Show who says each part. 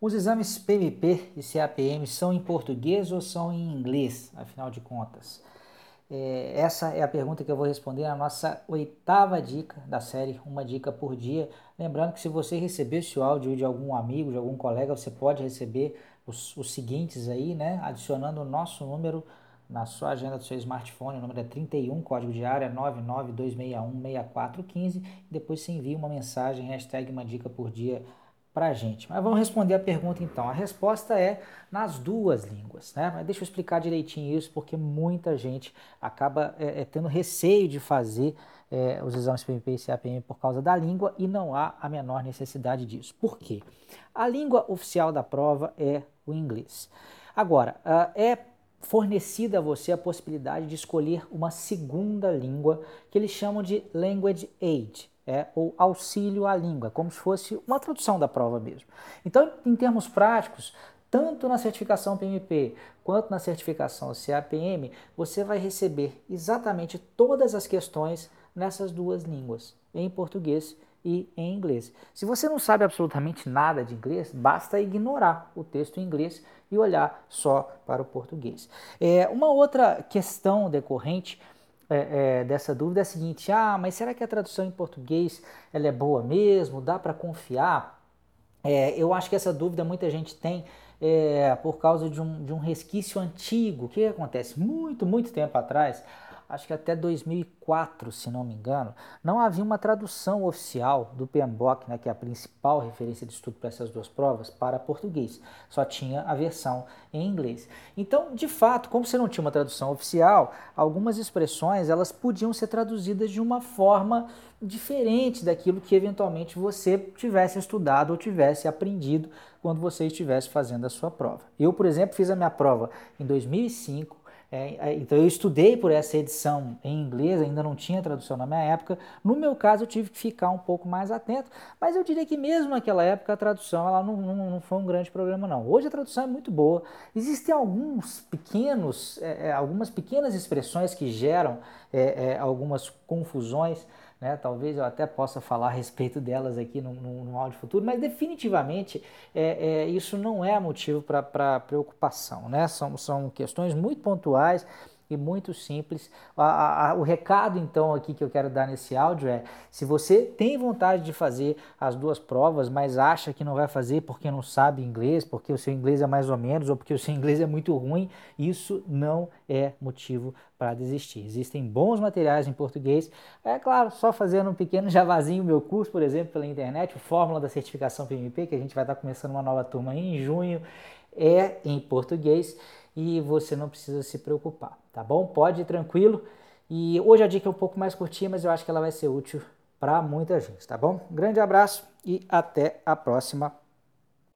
Speaker 1: Os exames PMP e CAPM são em português ou são em inglês, afinal de contas? É, essa é a pergunta que eu vou responder na nossa oitava dica da série Uma Dica por Dia. Lembrando que se você receber esse áudio de algum amigo, de algum colega, você pode receber os, os seguintes aí, né? Adicionando o nosso número na sua agenda do seu smartphone, o número é 31, código de área 992616415, depois você envia uma mensagem, hashtag uma dica por dia para a gente. Mas vamos responder a pergunta então. A resposta é nas duas línguas, né? Mas deixa eu explicar direitinho isso, porque muita gente acaba é, é, tendo receio de fazer é, os exames PMP e CAPM por causa da língua e não há a menor necessidade disso. Por quê? A língua oficial da prova é o inglês. Agora, uh, é fornecida a você a possibilidade de escolher uma segunda língua que eles chamam de Language Aid é, ou auxílio à língua, como se fosse uma tradução da prova mesmo. Então, em termos práticos, tanto na certificação PMP quanto na certificação CAPM, você vai receber exatamente todas as questões nessas duas línguas, em português e em inglês. Se você não sabe absolutamente nada de inglês, basta ignorar o texto em inglês e olhar só para o português. É, uma outra questão decorrente é, é, dessa dúvida é a seguinte: ah, mas será que a tradução em português ela é boa mesmo? Dá para confiar? É, eu acho que essa dúvida muita gente tem é, por causa de um, de um resquício antigo. O que acontece? Muito, muito tempo atrás, acho que até 2004, se não me engano, não havia uma tradução oficial do PMBOK, né, que é a principal referência de estudo para essas duas provas, para português. Só tinha a versão em inglês. Então, de fato, como você não tinha uma tradução oficial, algumas expressões elas podiam ser traduzidas de uma forma diferente daquilo que eventualmente você tivesse estudado ou tivesse aprendido quando você estivesse fazendo a sua prova. Eu, por exemplo, fiz a minha prova em 2005 é, é, então eu estudei por essa edição em inglês, ainda não tinha tradução na minha época. No meu caso, eu tive que ficar um pouco mais atento, mas eu diria que mesmo naquela época a tradução ela não, não, não foi um grande problema não. Hoje a tradução é muito boa. Existem alguns pequenos, é, é algumas pequenas expressões que geram é, é, algumas confusões né? Talvez eu até possa falar a respeito delas aqui no, no, no áudio futuro, mas definitivamente é, é isso não é motivo para preocupação. Né? São, são questões muito pontuais e muito simples. A, a, o recado então aqui que eu quero dar nesse áudio é: se você tem vontade de fazer as duas provas, mas acha que não vai fazer porque não sabe inglês, porque o seu inglês é mais ou menos ou porque o seu inglês é muito ruim, isso não é motivo para desistir. Existem bons materiais em português. É claro, só fazendo um pequeno javazinho meu curso, por exemplo, pela internet, o Fórmula da Certificação PMP, que a gente vai estar começando uma nova turma em junho, é em português e você não precisa se preocupar, tá bom? Pode ir tranquilo. E hoje a dica é um pouco mais curtinha, mas eu acho que ela vai ser útil para muita gente, tá bom? Grande abraço e até a próxima